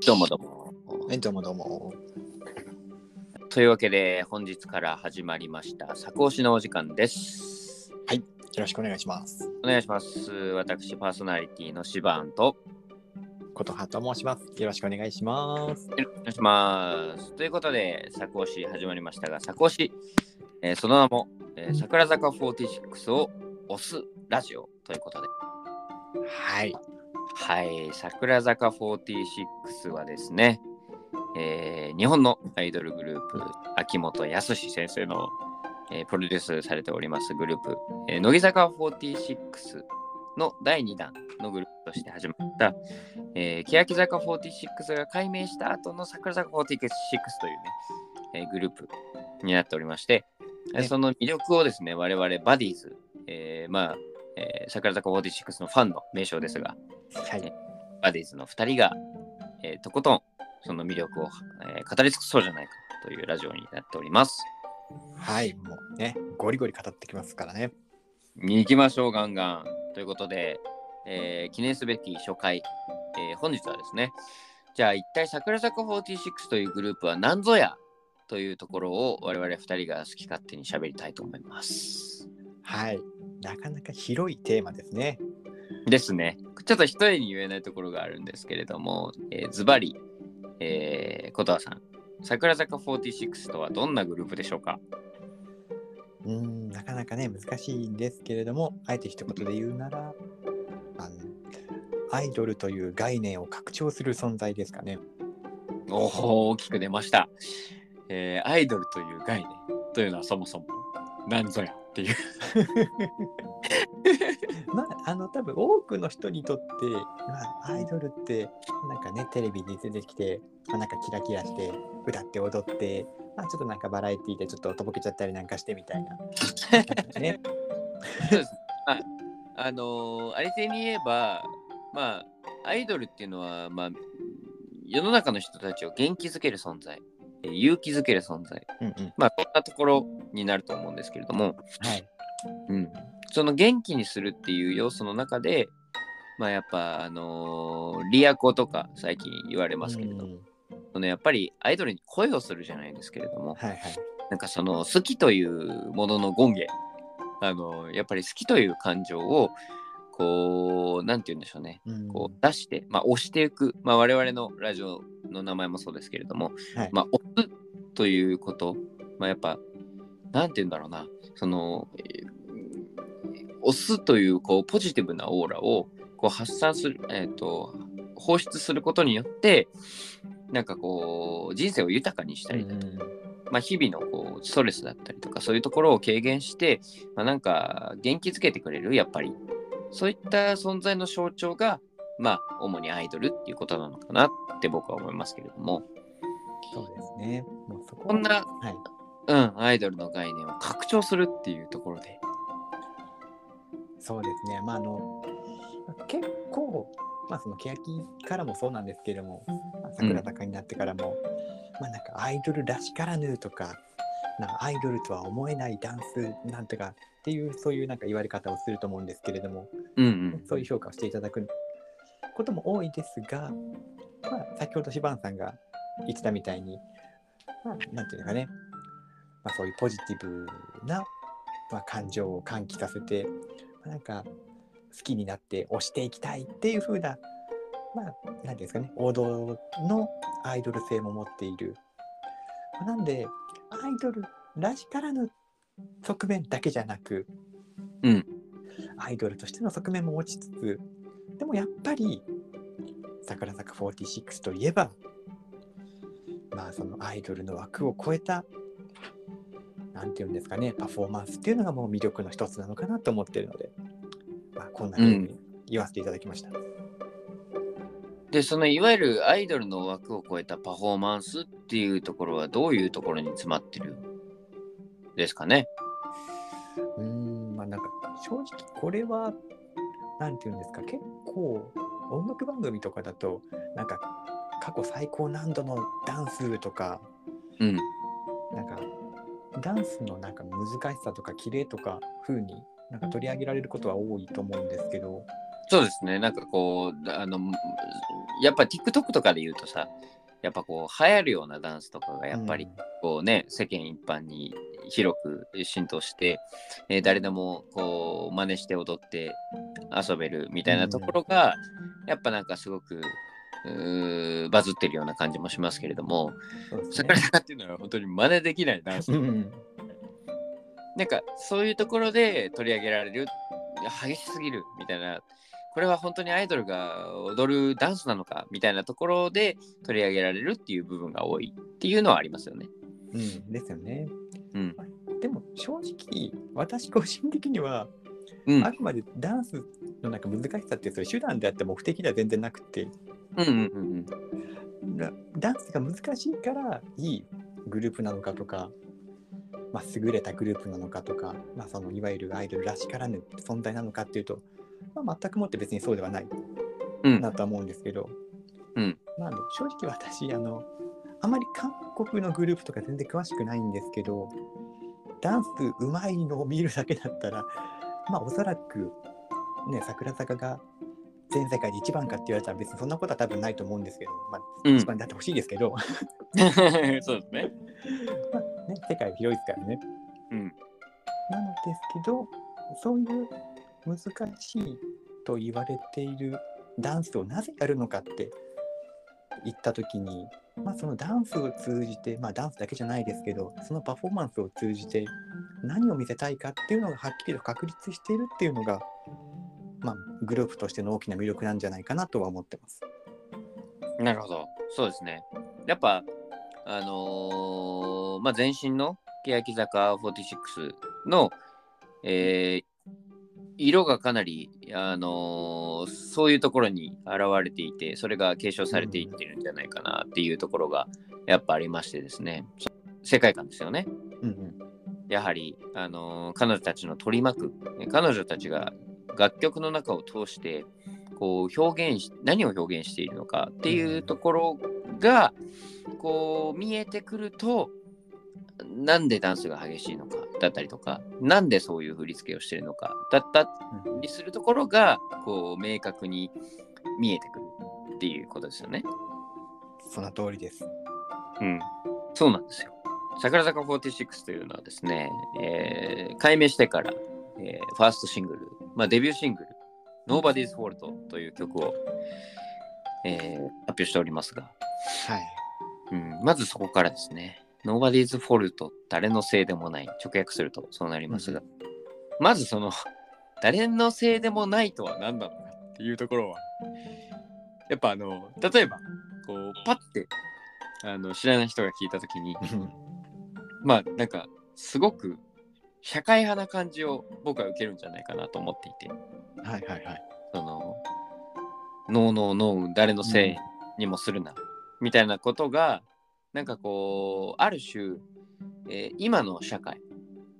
どうもどうも。はい、どうもどうも。というわけで、本日から始まりました、作押しのお時間です。よろしくお願いします。お願いします。私、パーソナリティのシバーンと、ことはと申します。よろしくお願いします。よろしくお願いします。ということで、作押し始まりましたが、作押し、えーその名も、えー桜坂46を押すラジオということで、はい。はい、桜坂46はですね、えー日本のアイドルグループ、秋元康先生の、えープロデュースされておりますグループ、えー乃木坂46の第2弾のグループとして始まった、えー、欅坂46が改名した後の桜坂46というね、えーグループになっておりまして、えー。ねその魅力をですね、我々バディーズ、えーまあ、えー桜坂46のファンの名称ですが、はい。バディーズの2人が、えーとことんその魅力を、えー語り尽くそうじゃないかというラジオになっております。はい。もうね、ゴリゴリ語ってきますからね。に行きましょう、ガンガン。ということで、えー記念すべき初回、えー本日はですね、じゃあ一体桜坂46というグループは何ぞや？というところを我々2人が好き勝手に喋りたいと思います。はい。なかなか広いテーマですね。ですね。ちょっと一重に言えないところがあるんですけれども、えーズバリ、えー、琴葉さん、桜坂46とはどんなグループでしょうか？うーん、なかなかね、難しいんですけれども、あえて一言で言うなら、あのアイドルという概念を拡張する存在ですかね。おお、大きく出ました。えーアイドルという概念というのはそもそも何ぞやっていう。まあ、あの、多分多くの人にとって、まあ、アイドルって、なんかね、テレビに出てきて、まあ、なんかキラキラして、歌って踊って、まあ、ちょっとなんかバラエティーでちょっととぼけちゃったりなんかしてみたいな。ね。そうです。まあ、あのーありていに言えば、まあ、アイドルっていうのは、まあ、世の中の人たちを元気づける存在、えー勇気づける存在、うんうん。まあ、そんなところになると思うんですけれども、はい。うん、その元気にするっていう要素の中で、まあ、やっぱ、あのーリアコとか最近言われますけれども、うん。そのやっぱりアイドルに恋をするじゃないですけれども、はいはい。なんかその好きというものの権限、あのやっぱり好きという感情を、こう、なんて言うんでしょうね、うん。こう出して、まあ、押していく、まあ、我々のラジオの名前もそうですけれども、はい。まあ、押すということ、まあ、やっぱ、なんて言うんだろうな、その、えー押すというこうポジティブなオーラをこう発散する、えー、と放出することによって、なんかこう、人生を豊かにしたりだとかまあ、日々のこうストレスだったりとかそういうところを軽減して、まあ、なんか元気づけてくれるやっぱり。そういった存在の象徴がまあ主にアイドルっていうことなのかなって僕は思いますけれどもそうですね。もうそここんな、はい。うん、アイドルの概念を拡張するっていうところでそうですね。まあ、あの、結構、まあ、その欅からもそうなんですけれども、まあ、桜坂になってからも、まあ、なんかアイドルらしからぬとか、なんかアイドルとは思えないダンスなんとかっていう、そういうなんか言われ方をすると思うんですけれども、うんうんそういう評価をしていただくことも多いですが、まあ、先ほどシバンさんが言ってたみたいに、まあ、なんていうのかね、まあ、そういうポジティブな、まあ、感情を喚起させて、まあ、なんか好きになって推していきたいっていう風な、まあ、なんていうんですかね、王道のアイドル性も持っている。まあなんで、アイドルらしからぬ側面だけじゃなく、うん。アイドルとしての側面も持ちつつでもやっぱり桜坂46といえばまあそのアイドルの枠を超えたなんていうんですかねパフォーマンスっていうのがもう魅力の一つなのかなと思ってるので、まあ、こんなふうに言わせていただきました。でそのいわゆるアイドルの枠を超えたパフォーマンスっていうところはどういうところに詰まってる？んですかね。うーんまあなんか正直これはなんていうんですか結構音楽番組とかだとなんか過去最高難度のダンスとかうん。なんかダンスのなんか難しさとか綺麗とか風になんか取り上げられることは多いと思うんですけど、そうですね、なんかこう、あの、やっぱ TikTok とかで言うとさ、やっぱこう流行るようなダンスとかがやっぱりこうね、世間一般に広く浸透して、えー誰でもこう真似して踊って遊べるみたいなところが、やっぱなんかすごくバズってるような感じもしますけれども、桜坂っていうのは本当に真似できないダンス。なんかそういうところで取り上げられる激しすぎるみたいなこれは本当にアイドルが踊るダンスなのかみたいなところで取り上げられるっていう部分が多いっていうのはありますよね。うん、ですよね。うん。でも正直私個人的にはうん。あくまでダンスのなんか難しさってそれ手段であって目的では全然なくて。うんうんうんだダンスが難しいからいいグループなのかとか、まあ、優れたグループなのかとか、まあ、そのいわゆるアイドルらしからぬ存在なのかっていうと、まあ、全くもって別にそうではないうん。なとは思うんですけど、うん。なんで正直私あのあまり韓国のグループとか全然詳しくないんですけどダンスうまいのを見るだけだったらまあおそらくね桜坂が全世界で一番かって言われたら別にそんなことは多分ないと思うんですけど、まあ、うん一番であってほしいですけど、そうですね。まあね、世界は広いですからね。うん。なのですけどそういう難しいと言われているダンスをなぜやるのかって言った時に、まあ、そのダンスを通じて、まあ、ダンスだけじゃないですけどそのパフォーマンスを通じて何を見せたいかっていうのがはっきりと確立しているっていうのが、まあ、グループとしての大きな魅力なんじゃないかなとは思ってます。なるほど。そうですね。やっぱ、あのーまあ、前身の欅坂46の、えー色がかなり、あのーそういうところに現れていて、それが継承されていってるんじゃないかなっていうところがやっぱありましてですね。世界観ですよね。うんうんやはり、あのー彼女たちの取り巻く、彼女たちが楽曲の中を通して、こう表現し、何を表現しているのかっていうところが、こう見えてくると、なんでダンスが激しいのかだったりとか、なんでそういう振り付けをしているのかだったうんりするところが、こう明確に見えてくるっていうことですよね。その通りです。うん、そうなんですよ。桜坂46というのはですね、えー改名してから、えーファーストシングル、まあ、デビューシングル、Nobody's Fault という曲を、えー発表しておりますが、はい。うん、まずそこからですね、Nobody's Fault 誰のせいでもない、直訳するとそうなりますが、まずその、誰のせいでもないとは何なのかっていうところは、やっぱあの、例えば、こう、パッて、あの、知らない人が聞いたときに、まあなんかすごく社会派な感じを僕は受けるんじゃないかなと思っていて。はいはいはい。そのノーノーノー誰のせいにもするな、みたいなことがなんかこうある種、えー今の社会、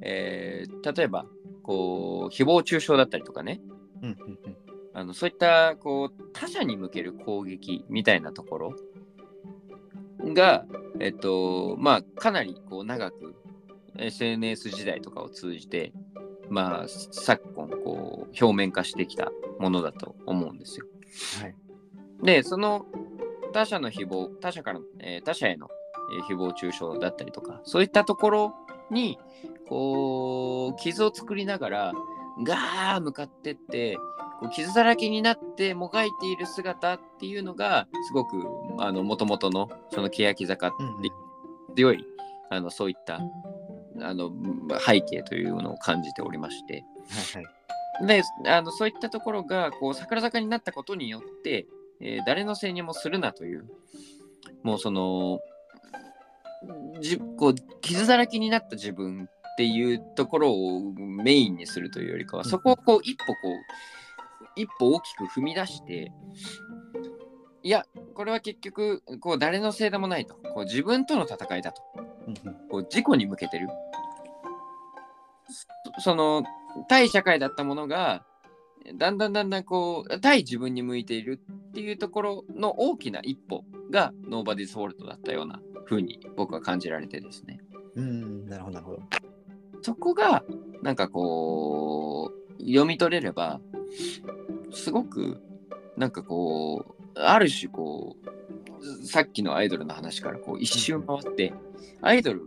えー例えばこう誹謗中傷だったりとかね。うんうんうん。あのそういったこう他者に向ける攻撃みたいなところが、えっと、まあ、かなりこう長く SNS 時代とかを通じて、まあ、昨今こう表面化してきたものだと思うんですよ。はい。で、その他者の誹謗、他者から、えー他者への、えー誹謗中傷だったりとか、そういったところに、こう、傷を作りながら、ガー向かってって、こう傷だらけになってもがいている姿っていうのが、すごく、あの、もともとの、その欅坂ってうんうん強い、あの、そういった、あの、背景というのを感じておりまして、はいはい。であのそういったところがこう桜坂になったことによって、えー誰のせいにもするなというもうそのじこう傷だらけになった自分っていうところをメインにするというよりかはうん。そこをこう一歩こう一歩大きく踏み出していやこれは結局こう誰のせいでもないと。こう自分との戦いだと。こう自己に向けてるそその対社会だったものがだんだんだんだんこう対自分に向いているっていうところの大きな一歩が Nobody's Fault だったような風に僕は感じられてですねうん、なるほどなるほど。そこがなんかこう読み取れればすごくなんかこうある種こうさっきのアイドルの話からこう一周回ってアイドル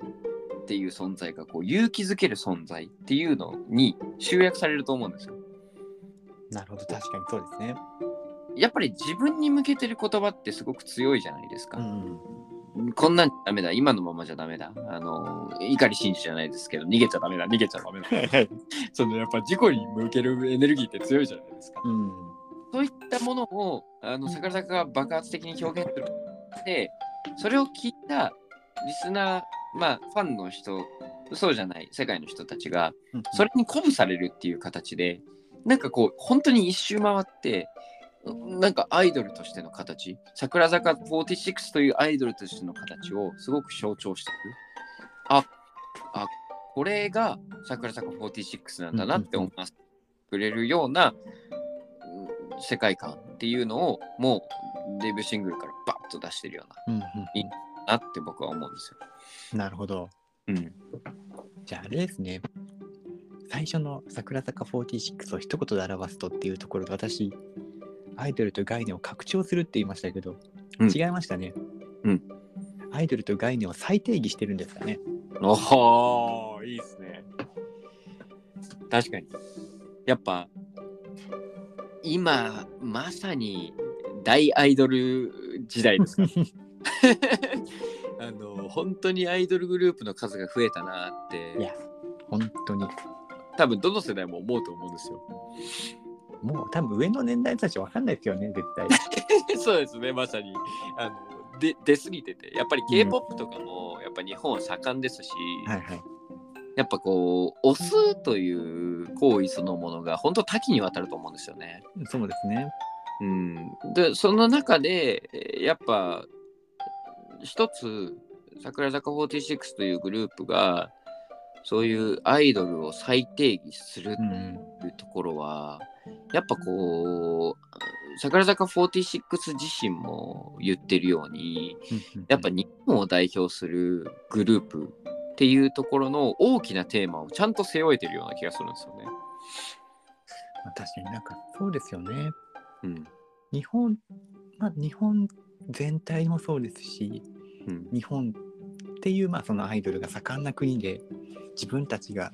っていう存在がこう勇気づける存在っていうのに集約されると思うんですよ。なるほど、確かにそうですね。やっぱり自分に向けてる言葉ってすごく強いじゃないですか。ん。こんなんダメだ、今のままじゃダメだ。あの、怒り真珠じゃないですけど、逃げちゃダメだ、逃げちゃダメだ。そのやっぱ事故に向けるエネルギーって強いじゃないですか。うん。そういったものを、あの、桜坂が爆発的に表現するで、それを聞いたリスナー、まあ、ファンの人、そうじゃない世界の人たちが、それに鼓舞されるっていう形で、なんかこう、本当に一周回って、なんかアイドルとしての形、桜坂46というアイドルとしての形をすごく象徴している。あ、あ、これが桜坂46なんだなって思わせてくれるようなうん世界観っていうのをもうデビューシングルからバッと出してるよううんうんいいなって僕は思うんですよ。なるほど。うん。じゃああれですね。最初の桜坂46を一言で表すとっていうところで私、アイドルと概念を拡張するって言いましたけど、うん違いましたね。うん。アイドルと概念を再定義してるんですかね。おおいいですね。確かに。やっぱ今まさに大アイドル時代ですから。あの本当にアイドルグループの数が増えたなっていや、本当に。多分どの世代も思うと思うんですよ。もう多分上の年代たちわかんないですよね、絶対。そうですねまさにあので出過ぎててやっぱり K-POP とかもやっぱ日本は盛んですし、はいはい。やっぱこう押すという行為そのものが本当多岐にわたると思うんですよね。そうですね。うん、でその中でえーやっぱ一つ桜坂46というグループがそういうアイドルを再定義するうん。っていうところは、やっぱこう桜坂46自身も言ってるようにやっぱ日本を代表するグループっていうところの大きなテーマをちゃんと背負えてるような気がするんですよね。まあ確かになんかそうですよね。うん日本、まあ日本全体もそうですし、うん日本っていうまあそのアイドルが盛んな国で自分たちが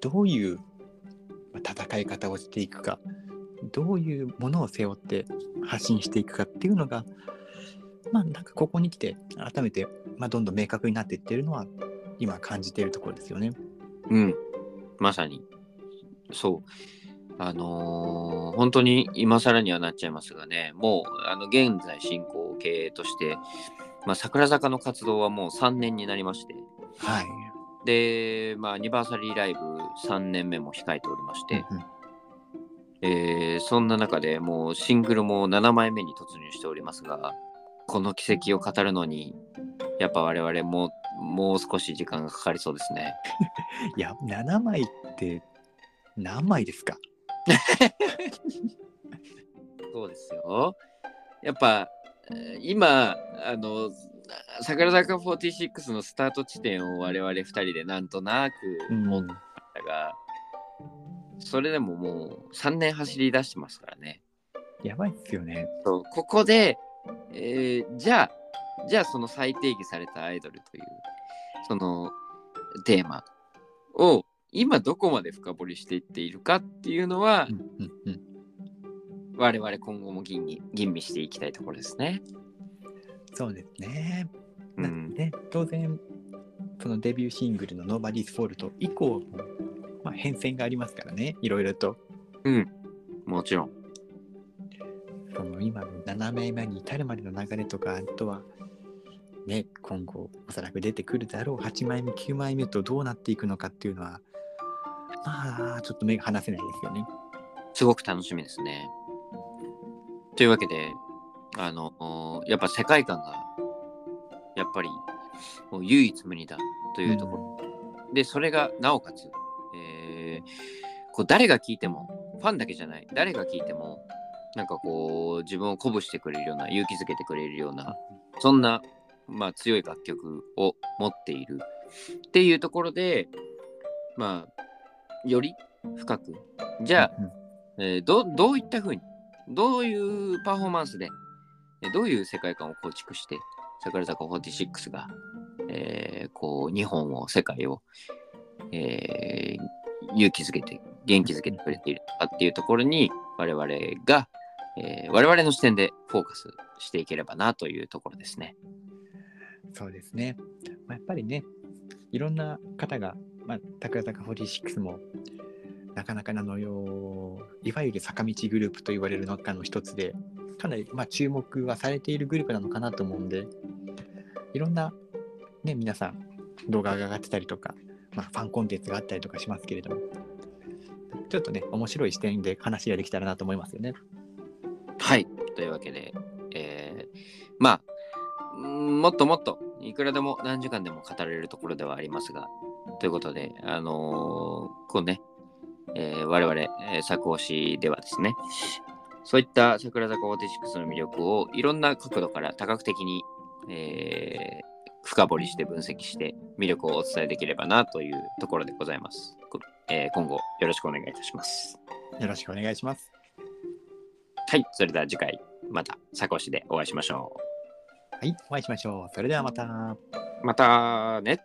どういうまあ戦い方をしていくかどういうものを背負って発信していくかっていうのがまあなんかここに来て改めて、まあ、どんどん明確になっていってるのは今感じているところですよね。うん、まさに。そう。あのー本当に今更にはなっちゃいますがね、もう、あの、現在進行形として、まあ、桜坂の活動はもう3年になりまして、はい。で、まあ、アニバーサリーライブ3年目も控えておりまして、うんうんえーそんな中でもうシングルも7枚目に突入しておりますが、この奇跡を語るのに、やっぱ我々ももう少し時間がかかりそうですね。いや7枚って何枚ですか？そうですよ。やっぱ、えー今、あの、桜坂46のスタート地点を我々2人でなんとなく持ったが、それでももう3年走り出してますからね。やばいっすよね。そうここで、えーじゃあ、じゃあその再定義されたアイドルという、そのテーマを今どこまで深掘りしていっているかっていうのは、うんうんうん我々今後も吟味吟味していきたいところですね。そうですね。うん、なんで当然そのデビューシングルの「Nobody's Fault」以降も、まあ、変遷がありますからねいろいろとうん、もちろん。その今の7枚目に至るまでの流れとかあとはね今後おそらく出てくるだろう8枚目9枚目とどうなっていくのかっていうのはまあちょっと目が離せないですよね。すごく楽しみですね。というわけで、あの、やっぱ世界観が、やっぱり、もう唯一無二だというところ。で、それが、なおかつ、えーこう誰が聴いても、ファンだけじゃない、誰が聴いても、なんかこう、自分を鼓舞してくれるような、勇気づけてくれるような、そんな、まあ、強い楽曲を持っている。っていうところで、まあ、より深く、じゃあ、うんえーどどういったふうにどういうパフォーマンスでどういう世界観を構築して、桜坂46が、えーこう、日本を、世界を、えー勇気づけて、元気づけてくれているのかっていうところに、我々が、えー我々の視点でフォーカスしていければなというところですね。そうですね。まあ、やっぱりね、いろんな方が、まあ、桜坂46も、なかなかあのよ、いわゆる坂道グループと言われる中の一つで、かなり、まあ、注目はされているグループなのかなと思うんで、いろんな、ね、皆さん、動画が上がってたりとか、まあ、ファンコンテンツがあったりとかしますけれども、ちょっとね、面白い視点で話ができたらなと思いますよね。はい。というわけで、えーまあ、もっともっと、いくらでも何時間でも語れるところではありますが、ということで、あのーこうね、えー我々、えー作押しではですね、そういった桜坂46の魅力をいろんな角度から多角的に、えー深掘りして分析して魅力をお伝えできればなというところでございます。こえー今後よろしくお願いいたします。よろしくお願いします。はい、それでは次回また作押しでお会いしましょはい、お会いしましょう。それではまた。う。またね。